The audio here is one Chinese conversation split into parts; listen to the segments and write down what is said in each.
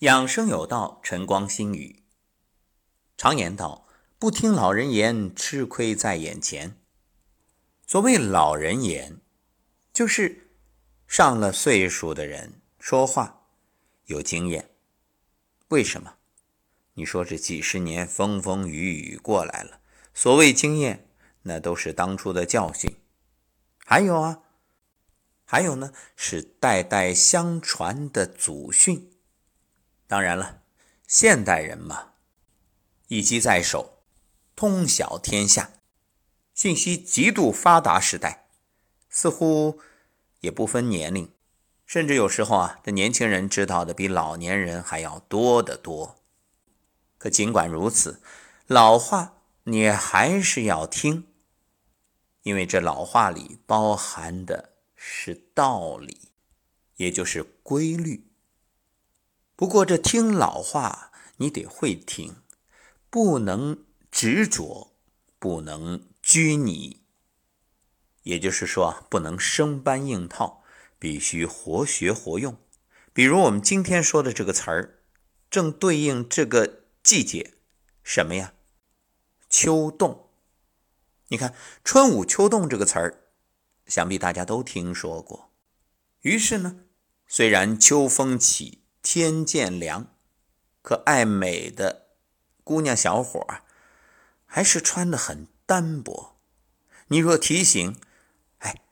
养生有道，晨光心语。常言道：“不听老人言，吃亏在眼前。”所谓老人言，就是上了岁数的人说话有经验。为什么？你说这几十年风风雨雨过来了，所谓经验，那都是当初的教训。还有啊，还有呢，是代代相传的祖训。当然了，现代人嘛，一机在手，通晓天下，信息极度发达时代，似乎也不分年龄，甚至有时候啊，这年轻人知道的比老年人还要多得多。可尽管如此，老话你还是要听，因为这老话里包含的是道理，也就是规律。不过，这听老话，你得会听，不能执着，不能拘泥。也就是说，不能生搬硬套，必须活学活用。比如我们今天说的这个词儿，正对应这个季节，什么呀？秋冻。你看“春捂秋冻”这个词儿，想必大家都听说过。于是呢，虽然秋风起。天渐凉，可爱美的姑娘小伙儿还是穿的很单薄。你若提醒，哎，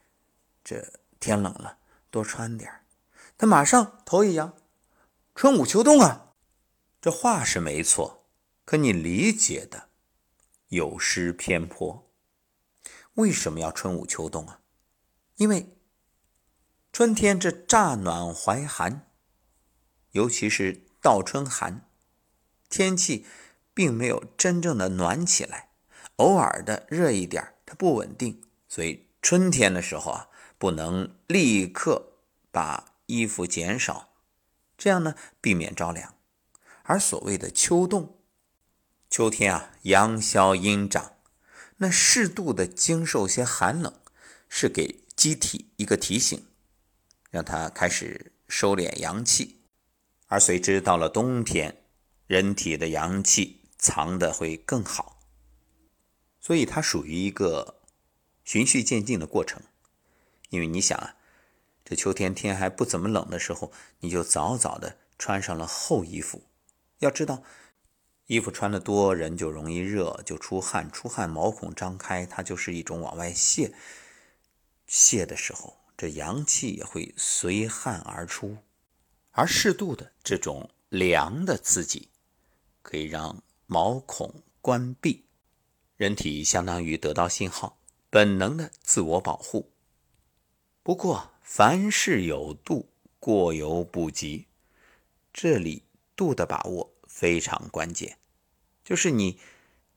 这天冷了，多穿点他马上头一扬，春捂秋冻啊。这话是没错，可你理解的有失偏颇。为什么要春捂秋冻啊？因为春天这乍暖还寒。尤其是倒春寒，天气并没有真正的暖起来，偶尔的热一点它不稳定，所以春天的时候啊，不能立刻把衣服减少，这样呢避免着凉。而所谓的秋冻，秋天啊阳消阴长，那适度的经受些寒冷，是给机体一个提醒，让它开始收敛阳气。而随之到了冬天，人体的阳气藏的会更好，所以它属于一个循序渐进的过程。因为你想啊，这秋天天还不怎么冷的时候，你就早早的穿上了厚衣服。要知道，衣服穿的多，人就容易热，就出汗，出汗毛孔张开，它就是一种往外泄。泄的时候，这阳气也会随汗而出。而适度的这种凉的刺激，可以让毛孔关闭，人体相当于得到信号，本能的自我保护。不过凡事有度，过犹不及。这里度的把握非常关键，就是你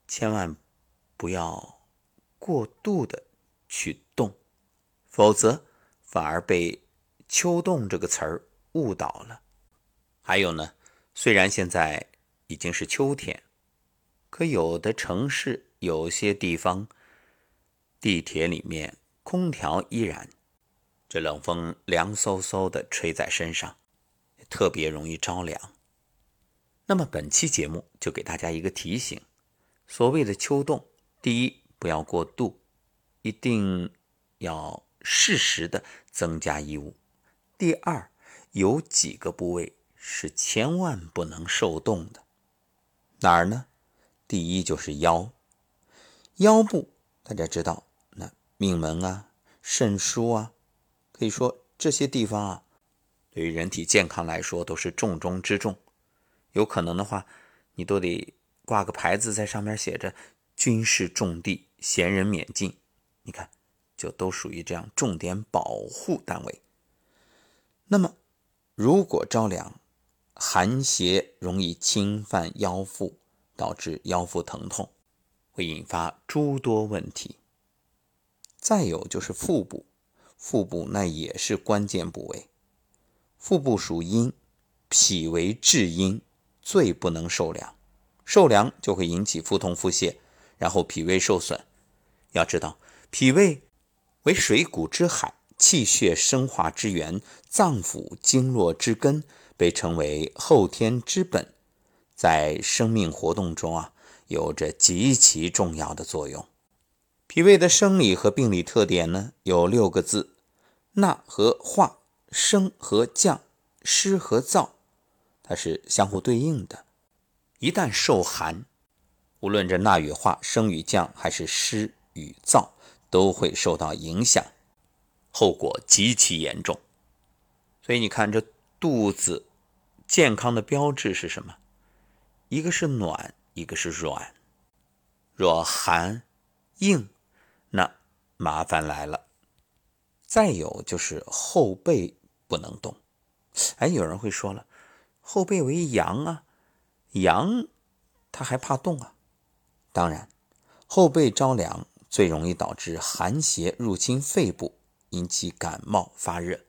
千万不要过度的去动，否则反而被“秋冻”这个词儿。误导了。还有呢，虽然现在已经是秋天，可有的城市有些地方，地铁里面空调依然，这冷风凉飕飕的吹在身上，特别容易着凉。那么本期节目就给大家一个提醒：所谓的秋冻，第一不要过度，一定要适时的增加衣物；第二。有几个部位是千万不能受冻的，哪儿呢？第一就是腰，腰部大家知道，那命门啊、肾腧啊，可以说这些地方啊，对于人体健康来说都是重中之重。有可能的话，你都得挂个牌子，在上面写着“军事重地，闲人免进”。你看，就都属于这样重点保护单位。那么。如果着凉，寒邪容易侵犯腰腹，导致腰腹疼痛，会引发诸多问题。再有就是腹部，腹部那也是关键部位。腹部属阴，脾为至阴，最不能受凉，受凉就会引起腹痛腹泻，然后脾胃受损。要知道，脾胃为水谷之海。气血生化之源，脏腑经络之根，被称为后天之本，在生命活动中啊，有着极其重要的作用。脾胃的生理和病理特点呢，有六个字：纳和化，升和降，湿和燥，它是相互对应的。一旦受寒，无论这纳与化、升与降，还是湿与燥，都会受到影响，后果极其严重。所以你看，这肚子健康的标志是什么？一个是暖，一个是软。若寒硬，那麻烦来了。再有就是后背不能动。哎，有人会说了，后背为阳啊，阳他还怕动啊？当然，后背着凉最容易导致寒邪入侵肺部，引起感冒发热。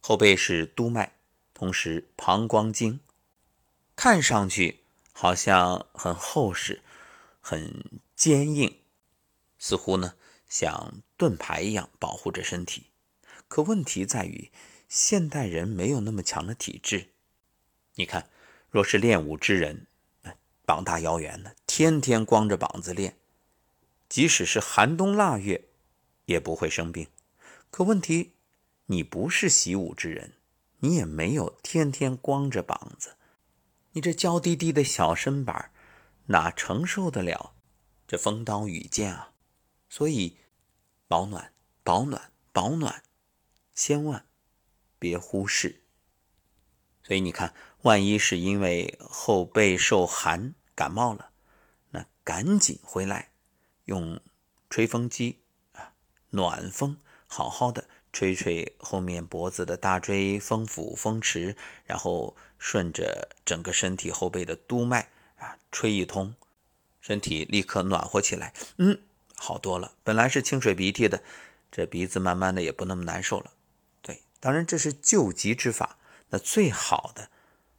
后背是督脉，同时膀胱经，看上去好像很厚实、很坚硬，似乎呢像盾牌一样保护着身体。可问题在于，现代人没有那么强的体质。你看，若是练武之人，膀大腰圆的，天天光着膀子练，即使是寒冬腊月，也不会生病。可问题，你不是习武之人，你也没有天天光着膀子，你这娇滴滴的小身板，哪承受得了这风刀雨剑啊？所以，保暖，保暖，保暖，千万别忽视。所以你看，万一是因为后背受寒感冒了，那赶紧回来用吹风机啊，暖风好好的吹吹后面脖子的大椎、风府、风池，然后顺着整个身体后背的督脉啊吹一通，身体立刻暖和起来。嗯，好多了。本来是清水鼻涕的，这鼻子慢慢的也不那么难受了。对，当然这是救急之法。那最好的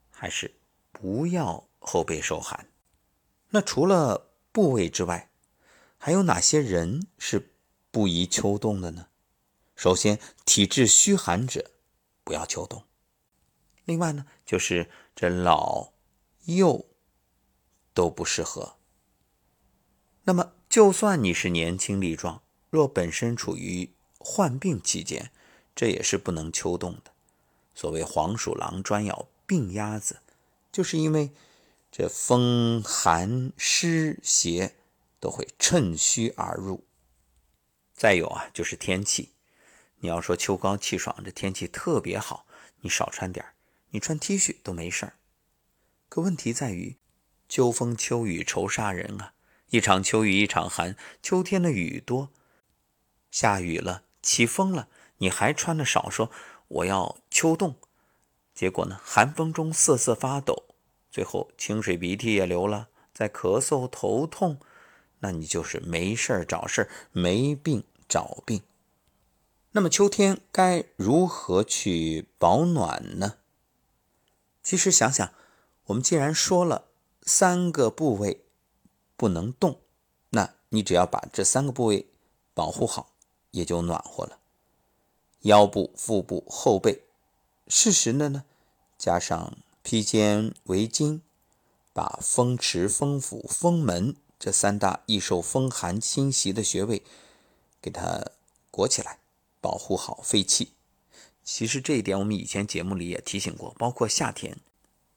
还是不要后背受寒。那除了部位之外，还有哪些人是不宜秋冻的呢？首先，体质虚寒者不要秋冻。另外呢，就是这老幼都不适合。那么，就算你是年轻力壮，若本身处于患病期间，这也是不能秋冻的。所谓黄鼠狼专咬病鸭子，就是因为这风寒湿邪都会趁虚而入。再有啊，就是天气。你要说秋高气爽，这天气特别好，你少穿点你穿 T 恤都没事儿。可问题在于，秋风秋雨愁杀人啊！一场秋雨一场寒，秋天的雨多，下雨了，起风了，你还穿的少，说。我要秋冻，结果呢？寒风中瑟瑟发抖，最后清水鼻涕也流了，再咳嗽头痛，那你就是没事儿找事儿，没病找病。那么秋天该如何去保暖呢？其实想想，我们既然说了三个部位不能动，那你只要把这三个部位保护好，也就暖和了。腰部、腹部、后背，适时的呢，加上披肩围巾，把风池、风府、风门这三大易受风寒侵袭的穴位，给它裹起来，保护好肺气。其实这一点我们以前节目里也提醒过，包括夏天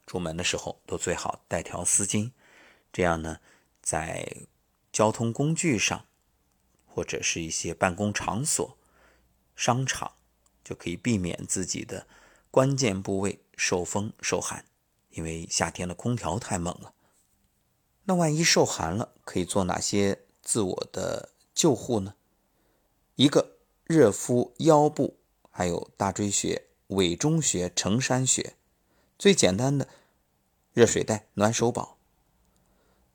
出门的时候，都最好带条丝巾，这样呢，在交通工具上，或者是一些办公场所、商场。就可以避免自己的关键部位受风受寒，因为夏天的空调太猛了。那万一受寒了，可以做哪些自我的救护呢？一个热敷腰部，还有大椎穴、委中穴、承山穴，最简单的热水袋暖手宝。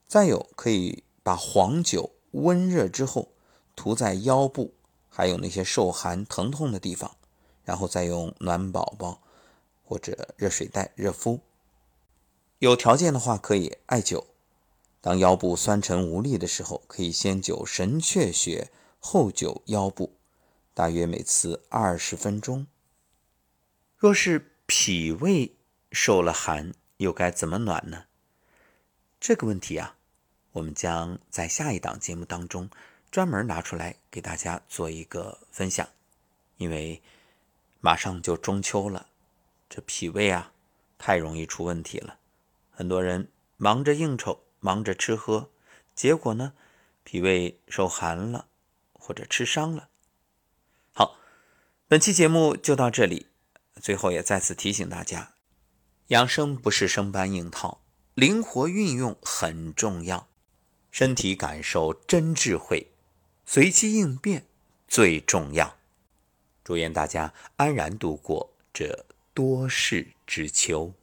再有，可以把黄酒温热之后涂在腰部，还有那些受寒疼痛的地方。然后再用暖宝宝或者热水袋热敷。有条件的话，可以艾灸。当腰部酸沉无力的时候，可以先灸神阙穴，后灸腰部，大约每次二十分钟。若是脾胃受了寒，又该怎么暖呢？这个问题啊，我们将在下一档节目当中专门拿出来给大家做一个分享。因为马上就中秋了，这脾胃啊太容易出问题了。很多人忙着应酬，忙着吃喝，结果呢，脾胃受寒了，或者吃伤了。本期节目就到这里。最后也再次提醒大家，养生不是生搬硬套，灵活运用很重要。身体感受真智慧，随机应变最重要。祝愿大家安然度过这多事之秋。